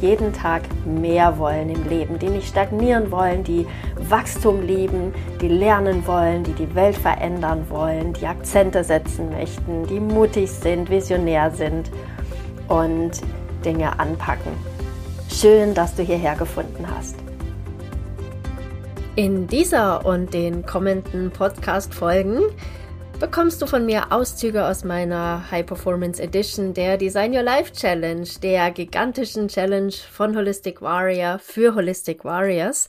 jeden Tag mehr wollen im Leben, die nicht stagnieren wollen, die Wachstum lieben, die lernen wollen, die die Welt verändern wollen, die Akzente setzen möchten, die mutig sind, visionär sind und Dinge anpacken. Schön, dass du hierher gefunden hast. In dieser und den kommenden Podcast-Folgen bekommst du von mir Auszüge aus meiner High Performance Edition der Design Your Life Challenge, der gigantischen Challenge von Holistic Warrior für Holistic Warriors.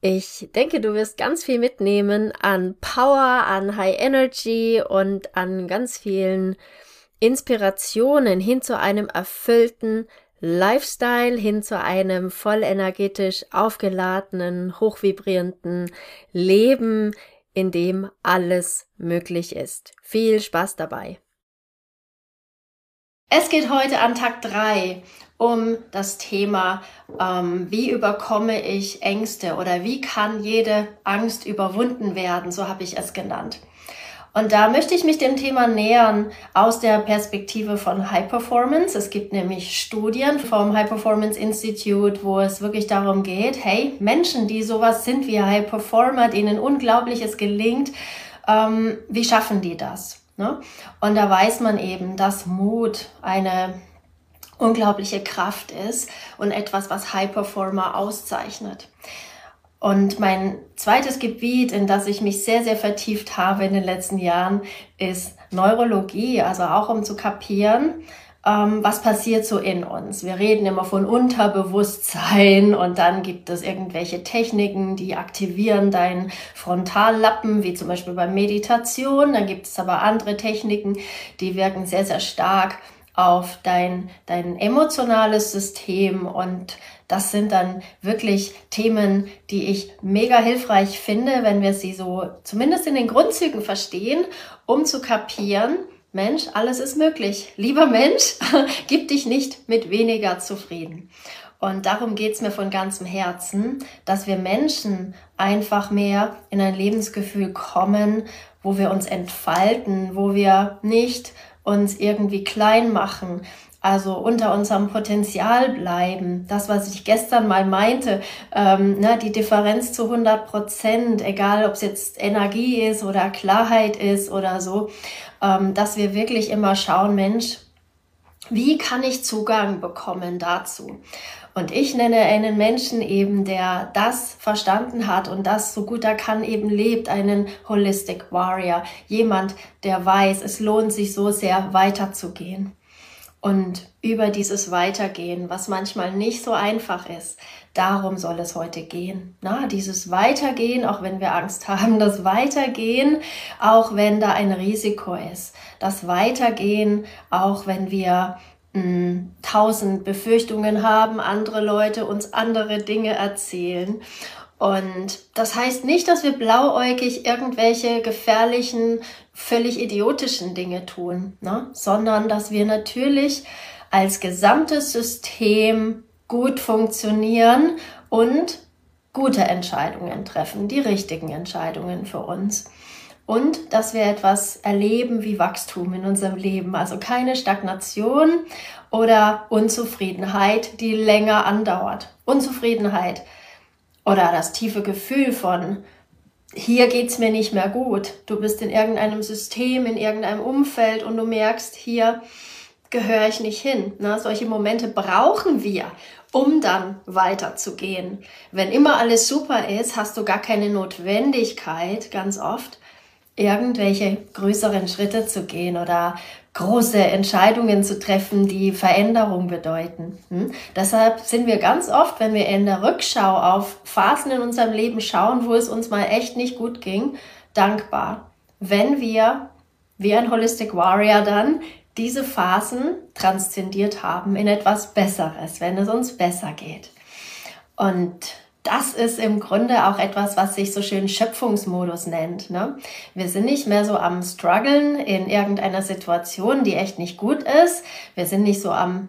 Ich denke, du wirst ganz viel mitnehmen an Power, an High Energy und an ganz vielen Inspirationen hin zu einem erfüllten Lifestyle, hin zu einem voll energetisch aufgeladenen, hochvibrierenden Leben, in dem alles möglich ist. Viel Spaß dabei! Es geht heute an Tag 3 um das Thema, ähm, wie überkomme ich Ängste oder wie kann jede Angst überwunden werden, so habe ich es genannt. Und da möchte ich mich dem Thema nähern aus der Perspektive von High Performance. Es gibt nämlich Studien vom High Performance Institute, wo es wirklich darum geht, hey, Menschen, die sowas sind wie High Performer, denen Unglaubliches gelingt, ähm, wie schaffen die das? Ne? Und da weiß man eben, dass Mut eine unglaubliche Kraft ist und etwas, was High Performer auszeichnet. Und mein zweites Gebiet, in das ich mich sehr, sehr vertieft habe in den letzten Jahren, ist Neurologie, also auch um zu kapieren, ähm, was passiert so in uns. Wir reden immer von Unterbewusstsein und dann gibt es irgendwelche Techniken, die aktivieren deinen Frontallappen, wie zum Beispiel bei Meditation. Dann gibt es aber andere Techniken, die wirken sehr, sehr stark auf dein, dein emotionales System und das sind dann wirklich Themen, die ich mega hilfreich finde, wenn wir sie so zumindest in den Grundzügen verstehen, um zu kapieren, Mensch, alles ist möglich. Lieber Mensch, gib dich nicht mit weniger zufrieden. Und darum geht's mir von ganzem Herzen, dass wir Menschen einfach mehr in ein Lebensgefühl kommen, wo wir uns entfalten, wo wir nicht uns irgendwie klein machen, also unter unserem Potenzial bleiben. Das, was ich gestern mal meinte, ähm, ne, die Differenz zu 100 Prozent, egal ob es jetzt Energie ist oder Klarheit ist oder so, ähm, dass wir wirklich immer schauen, Mensch, wie kann ich Zugang bekommen dazu? Und ich nenne einen Menschen eben, der das verstanden hat und das so gut er kann eben lebt, einen Holistic Warrior. Jemand, der weiß, es lohnt sich so sehr weiterzugehen. Und über dieses Weitergehen, was manchmal nicht so einfach ist, darum soll es heute gehen. Na, dieses Weitergehen, auch wenn wir Angst haben, das Weitergehen, auch wenn da ein Risiko ist. Das Weitergehen, auch wenn wir tausend Befürchtungen haben, andere Leute uns andere Dinge erzählen. Und das heißt nicht, dass wir blauäugig irgendwelche gefährlichen, völlig idiotischen Dinge tun, ne? sondern dass wir natürlich als gesamtes System gut funktionieren und gute Entscheidungen treffen, die richtigen Entscheidungen für uns. Und dass wir etwas erleben wie Wachstum in unserem Leben, also keine Stagnation oder Unzufriedenheit, die länger andauert. Unzufriedenheit oder das tiefe Gefühl von, hier geht's mir nicht mehr gut. Du bist in irgendeinem System, in irgendeinem Umfeld und du merkst, hier gehöre ich nicht hin. Ne? Solche Momente brauchen wir, um dann weiterzugehen. Wenn immer alles super ist, hast du gar keine Notwendigkeit, ganz oft, irgendwelche größeren Schritte zu gehen oder große Entscheidungen zu treffen, die Veränderung bedeuten. Hm? Deshalb sind wir ganz oft, wenn wir in der Rückschau auf Phasen in unserem Leben schauen, wo es uns mal echt nicht gut ging, dankbar, wenn wir wie ein Holistic Warrior dann diese Phasen transzendiert haben in etwas Besseres, wenn es uns besser geht. Und das ist im Grunde auch etwas, was sich so schön Schöpfungsmodus nennt. Ne? Wir sind nicht mehr so am struggeln in irgendeiner Situation, die echt nicht gut ist. Wir sind nicht so am,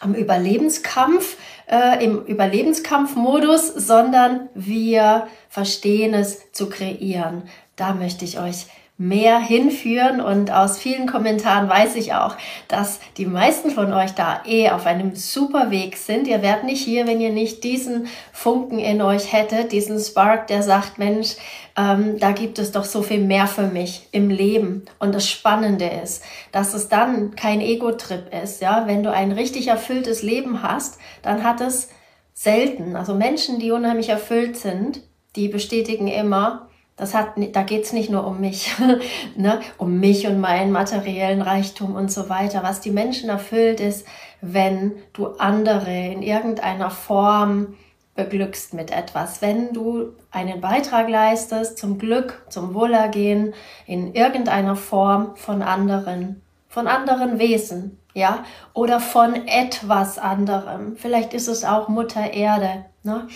am Überlebenskampf, äh, im Überlebenskampfmodus, sondern wir verstehen es zu kreieren. Da möchte ich euch mehr hinführen. Und aus vielen Kommentaren weiß ich auch, dass die meisten von euch da eh auf einem super Weg sind. Ihr werdet nicht hier, wenn ihr nicht diesen Funken in euch hättet, diesen Spark, der sagt, Mensch, ähm, da gibt es doch so viel mehr für mich im Leben. Und das Spannende ist, dass es dann kein Ego-Trip ist. Ja, wenn du ein richtig erfülltes Leben hast, dann hat es selten, also Menschen, die unheimlich erfüllt sind, die bestätigen immer, das hat, da geht's nicht nur um mich, ne? um mich und meinen materiellen Reichtum und so weiter. Was die Menschen erfüllt ist, wenn du andere in irgendeiner Form beglückst mit etwas, wenn du einen Beitrag leistest zum Glück, zum Wohlergehen in irgendeiner Form von anderen, von anderen Wesen, ja, oder von etwas anderem. Vielleicht ist es auch Mutter Erde. Ne?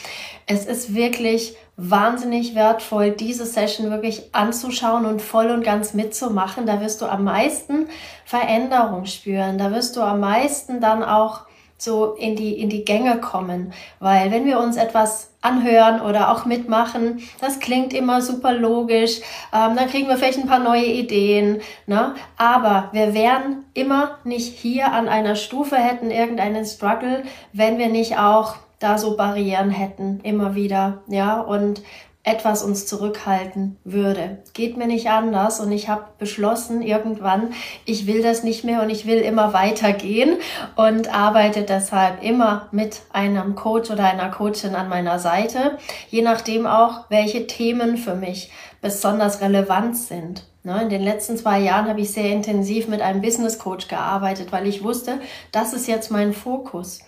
Es ist wirklich wahnsinnig wertvoll, diese Session wirklich anzuschauen und voll und ganz mitzumachen. Da wirst du am meisten Veränderung spüren. Da wirst du am meisten dann auch so in die, in die Gänge kommen. Weil wenn wir uns etwas anhören oder auch mitmachen, das klingt immer super logisch, ähm, dann kriegen wir vielleicht ein paar neue Ideen, ne? aber wir wären immer nicht hier an einer Stufe, hätten irgendeinen Struggle, wenn wir nicht auch da so Barrieren hätten, immer wieder, ja, und etwas uns zurückhalten würde. Geht mir nicht anders und ich habe beschlossen irgendwann, ich will das nicht mehr und ich will immer weitergehen und arbeite deshalb immer mit einem Coach oder einer Coachin an meiner Seite, je nachdem auch, welche Themen für mich besonders relevant sind. Ne, in den letzten zwei Jahren habe ich sehr intensiv mit einem Business Coach gearbeitet, weil ich wusste, das ist jetzt mein Fokus.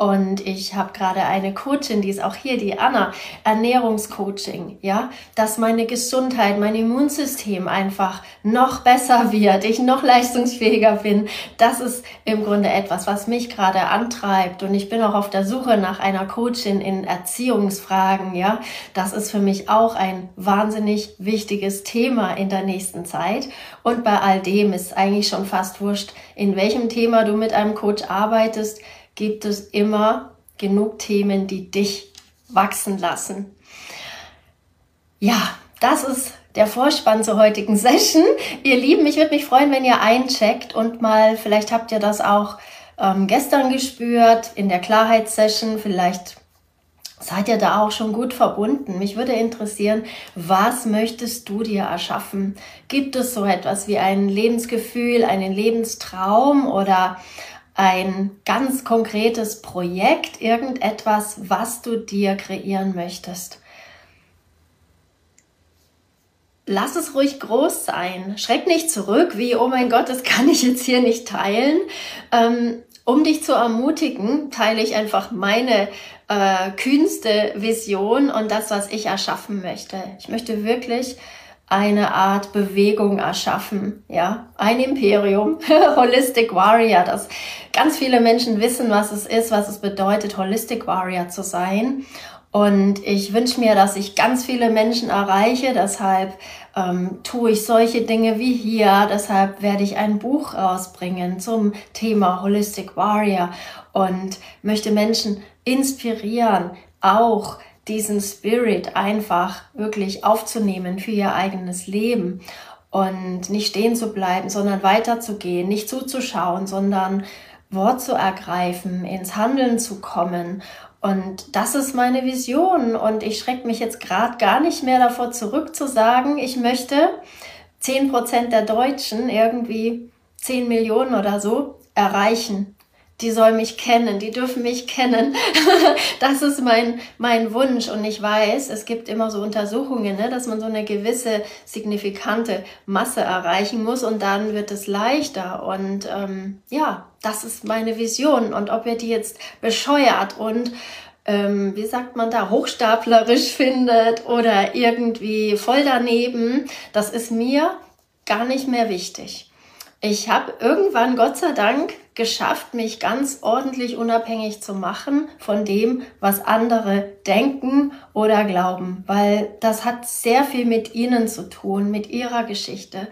Und ich habe gerade eine Coachin, die ist auch hier, die Anna, Ernährungscoaching, ja, dass meine Gesundheit, mein Immunsystem einfach noch besser wird, ich noch leistungsfähiger bin. Das ist im Grunde etwas, was mich gerade antreibt. Und ich bin auch auf der Suche nach einer Coachin in Erziehungsfragen, ja. Das ist für mich auch ein wahnsinnig wichtiges Thema in der nächsten Zeit. Und bei all dem ist eigentlich schon fast wurscht, in welchem Thema du mit einem Coach arbeitest gibt es immer genug Themen, die dich wachsen lassen. Ja, das ist der Vorspann zur heutigen Session. Ihr Lieben, ich würde mich freuen, wenn ihr eincheckt und mal, vielleicht habt ihr das auch ähm, gestern gespürt in der Klarheitssession, vielleicht seid ihr da auch schon gut verbunden. Mich würde interessieren, was möchtest du dir erschaffen? Gibt es so etwas wie ein Lebensgefühl, einen Lebenstraum oder ein ganz konkretes Projekt, irgendetwas, was du dir kreieren möchtest. Lass es ruhig groß sein. Schreck nicht zurück, wie, oh mein Gott, das kann ich jetzt hier nicht teilen. Ähm, um dich zu ermutigen, teile ich einfach meine äh, kühnste Vision und das, was ich erschaffen möchte. Ich möchte wirklich eine Art Bewegung erschaffen, ja, ein Imperium, Holistic Warrior, das ganz viele Menschen wissen, was es ist, was es bedeutet, Holistic Warrior zu sein. Und ich wünsche mir, dass ich ganz viele Menschen erreiche. Deshalb ähm, tue ich solche Dinge wie hier. Deshalb werde ich ein Buch rausbringen zum Thema Holistic Warrior und möchte Menschen inspirieren, auch diesen Spirit einfach wirklich aufzunehmen für ihr eigenes Leben und nicht stehen zu bleiben, sondern weiterzugehen, nicht zuzuschauen, sondern Wort zu ergreifen, ins Handeln zu kommen. Und das ist meine Vision. Und ich schrecke mich jetzt gerade gar nicht mehr davor zurück zu sagen, ich möchte zehn Prozent der Deutschen irgendwie zehn Millionen oder so erreichen die soll mich kennen, die dürfen mich kennen. das ist mein, mein Wunsch. Und ich weiß, es gibt immer so Untersuchungen, ne, dass man so eine gewisse signifikante Masse erreichen muss und dann wird es leichter. Und ähm, ja, das ist meine Vision. Und ob ihr die jetzt bescheuert und ähm, wie sagt man da, hochstaplerisch findet oder irgendwie voll daneben, das ist mir gar nicht mehr wichtig. Ich habe irgendwann, Gott sei Dank, geschafft, mich ganz ordentlich unabhängig zu machen von dem, was andere denken oder glauben, weil das hat sehr viel mit ihnen zu tun, mit ihrer Geschichte.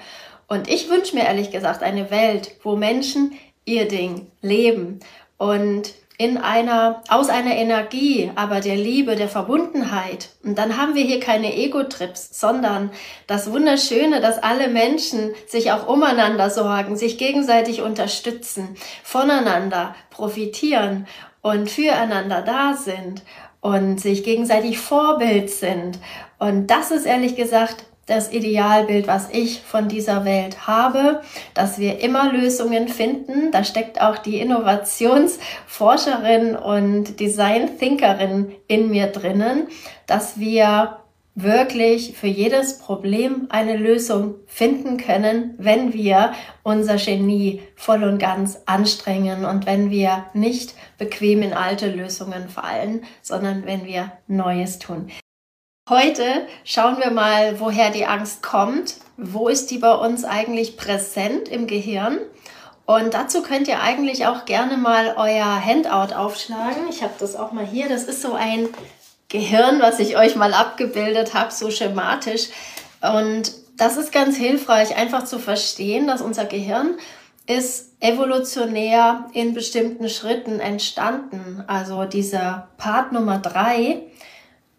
Und ich wünsche mir ehrlich gesagt eine Welt, wo Menschen ihr Ding leben und in einer, aus einer Energie, aber der Liebe, der Verbundenheit. Und dann haben wir hier keine Ego-Trips, sondern das Wunderschöne, dass alle Menschen sich auch umeinander sorgen, sich gegenseitig unterstützen, voneinander profitieren und füreinander da sind und sich gegenseitig Vorbild sind. Und das ist ehrlich gesagt das Idealbild, was ich von dieser Welt habe, dass wir immer Lösungen finden. Da steckt auch die Innovationsforscherin und Design-Thinkerin in mir drinnen, dass wir wirklich für jedes Problem eine Lösung finden können, wenn wir unser Genie voll und ganz anstrengen und wenn wir nicht bequem in alte Lösungen fallen, sondern wenn wir Neues tun. Heute schauen wir mal, woher die Angst kommt. Wo ist die bei uns eigentlich präsent im Gehirn? Und dazu könnt ihr eigentlich auch gerne mal euer Handout aufschlagen. Ich habe das auch mal hier. Das ist so ein Gehirn, was ich euch mal abgebildet habe, so schematisch. Und das ist ganz hilfreich, einfach zu verstehen, dass unser Gehirn ist evolutionär in bestimmten Schritten entstanden. Also dieser Part Nummer drei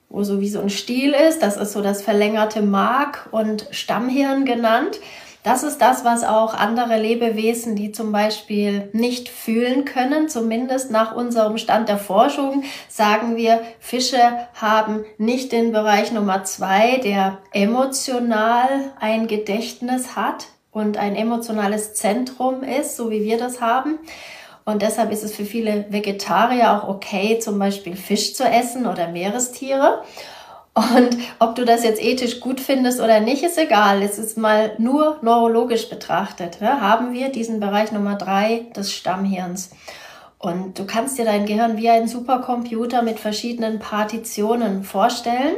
wo so wie so ein Stiel ist. Das ist so das verlängerte Mark- und Stammhirn genannt. Das ist das, was auch andere Lebewesen, die zum Beispiel nicht fühlen können, zumindest nach unserem Stand der Forschung, sagen wir, Fische haben nicht den Bereich Nummer zwei, der emotional ein Gedächtnis hat und ein emotionales Zentrum ist, so wie wir das haben. Und deshalb ist es für viele Vegetarier auch okay, zum Beispiel Fisch zu essen oder Meerestiere. Und ob du das jetzt ethisch gut findest oder nicht, ist egal. Es ist mal nur neurologisch betrachtet. Ja, haben wir diesen Bereich Nummer drei des Stammhirns. Und du kannst dir dein Gehirn wie ein Supercomputer mit verschiedenen Partitionen vorstellen.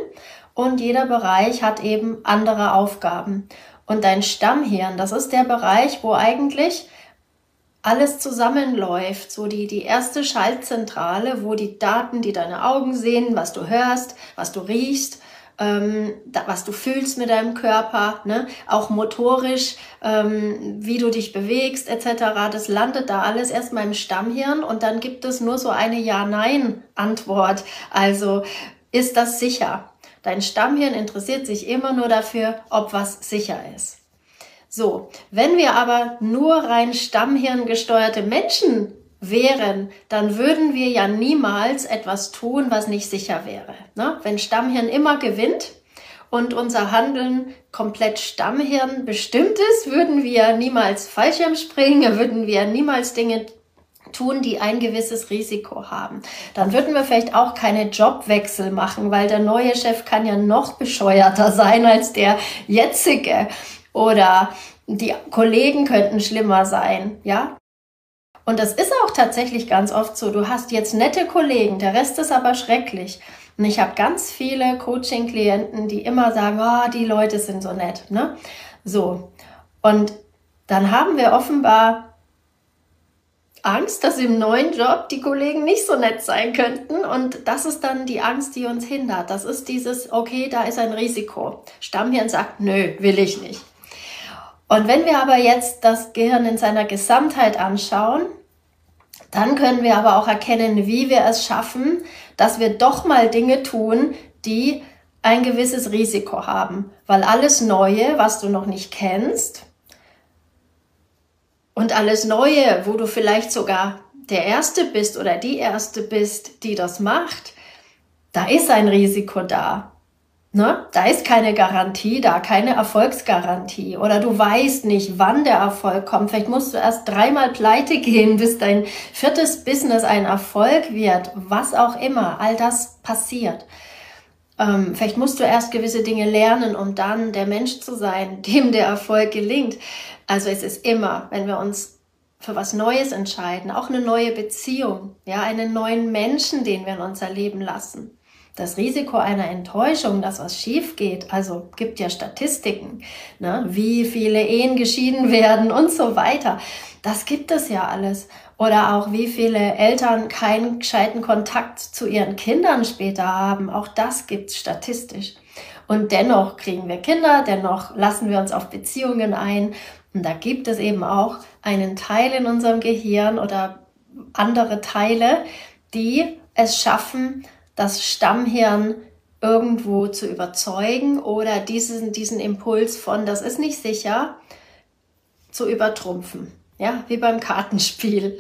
Und jeder Bereich hat eben andere Aufgaben. Und dein Stammhirn, das ist der Bereich, wo eigentlich alles zusammenläuft, so die, die erste Schaltzentrale, wo die Daten, die deine Augen sehen, was du hörst, was du riechst, ähm, da, was du fühlst mit deinem Körper, ne? auch motorisch, ähm, wie du dich bewegst etc., das landet da alles erstmal im Stammhirn und dann gibt es nur so eine Ja-Nein-Antwort. Also ist das sicher? Dein Stammhirn interessiert sich immer nur dafür, ob was sicher ist. So, wenn wir aber nur rein Stammhirn gesteuerte Menschen wären, dann würden wir ja niemals etwas tun, was nicht sicher wäre. Ne? Wenn Stammhirn immer gewinnt und unser Handeln komplett Stammhirn bestimmt ist, würden wir niemals Fallschirm springen, würden wir niemals Dinge tun, die ein gewisses Risiko haben. Dann würden wir vielleicht auch keine Jobwechsel machen, weil der neue Chef kann ja noch bescheuerter sein als der jetzige. Oder die Kollegen könnten schlimmer sein, ja? Und das ist auch tatsächlich ganz oft so. Du hast jetzt nette Kollegen, der Rest ist aber schrecklich. Und ich habe ganz viele Coaching-Klienten, die immer sagen, oh, die Leute sind so nett, ne? So. Und dann haben wir offenbar Angst, dass im neuen Job die Kollegen nicht so nett sein könnten. Und das ist dann die Angst, die uns hindert. Das ist dieses, okay, da ist ein Risiko. Stammhirn sagt, nö, will ich nicht. Und wenn wir aber jetzt das Gehirn in seiner Gesamtheit anschauen, dann können wir aber auch erkennen, wie wir es schaffen, dass wir doch mal Dinge tun, die ein gewisses Risiko haben. Weil alles Neue, was du noch nicht kennst, und alles Neue, wo du vielleicht sogar der Erste bist oder die Erste bist, die das macht, da ist ein Risiko da. Ne? Da ist keine Garantie da, keine Erfolgsgarantie. Oder du weißt nicht, wann der Erfolg kommt. Vielleicht musst du erst dreimal pleite gehen, bis dein viertes Business ein Erfolg wird. Was auch immer. All das passiert. Ähm, vielleicht musst du erst gewisse Dinge lernen, um dann der Mensch zu sein, dem der Erfolg gelingt. Also es ist immer, wenn wir uns für was Neues entscheiden, auch eine neue Beziehung, ja, einen neuen Menschen, den wir in unser Leben lassen das Risiko einer Enttäuschung, dass was schief geht, also gibt ja Statistiken, ne, wie viele Ehen geschieden werden und so weiter. Das gibt es ja alles. Oder auch wie viele Eltern keinen gescheiten Kontakt zu ihren Kindern später haben. Auch das gibt's statistisch. Und dennoch kriegen wir Kinder, dennoch lassen wir uns auf Beziehungen ein. Und da gibt es eben auch einen Teil in unserem Gehirn oder andere Teile, die es schaffen, das Stammhirn irgendwo zu überzeugen oder diesen, diesen Impuls von, das ist nicht sicher, zu übertrumpfen. Ja, wie beim Kartenspiel.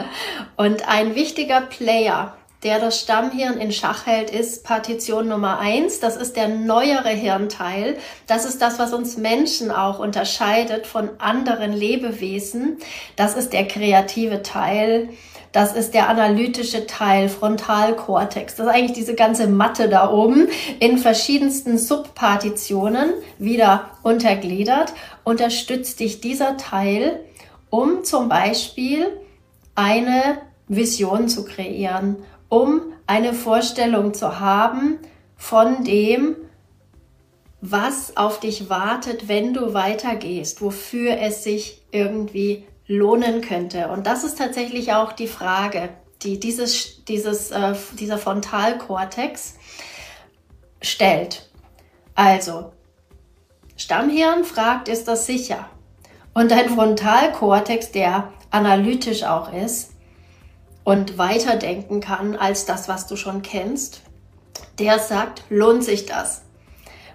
Und ein wichtiger Player der das Stammhirn in Schach hält, ist Partition Nummer eins. Das ist der neuere Hirnteil. Das ist das, was uns Menschen auch unterscheidet von anderen Lebewesen. Das ist der kreative Teil. Das ist der analytische Teil, Frontalkortex. Das ist eigentlich diese ganze Matte da oben in verschiedensten Subpartitionen wieder untergliedert. Unterstützt dich dieser Teil, um zum Beispiel eine Vision zu kreieren um eine Vorstellung zu haben von dem, was auf dich wartet, wenn du weitergehst, wofür es sich irgendwie lohnen könnte. Und das ist tatsächlich auch die Frage, die dieses, dieses, äh, dieser Frontalkortex stellt. Also, Stammhirn fragt, ist das sicher? Und dein Frontalkortex, der analytisch auch ist, und weiterdenken kann als das, was du schon kennst, der sagt, lohnt sich das?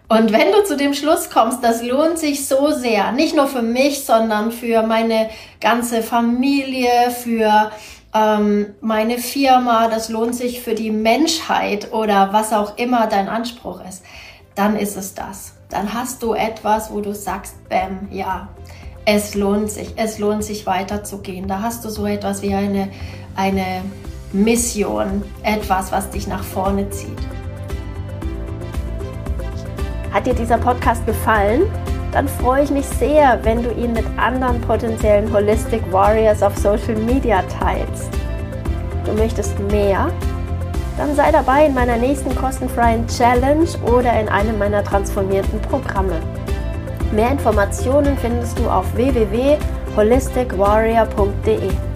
Und wenn du zu dem Schluss kommst, das lohnt sich so sehr, nicht nur für mich, sondern für meine ganze Familie, für ähm, meine Firma, das lohnt sich für die Menschheit oder was auch immer dein Anspruch ist, dann ist es das. Dann hast du etwas, wo du sagst, bam, ja, es lohnt sich, es lohnt sich weiterzugehen. Da hast du so etwas wie eine eine Mission, etwas, was dich nach vorne zieht. Hat dir dieser Podcast gefallen? Dann freue ich mich sehr, wenn du ihn mit anderen potenziellen Holistic Warriors auf Social Media teilst. Du möchtest mehr? Dann sei dabei in meiner nächsten kostenfreien Challenge oder in einem meiner transformierten Programme. Mehr Informationen findest du auf www.holisticwarrior.de.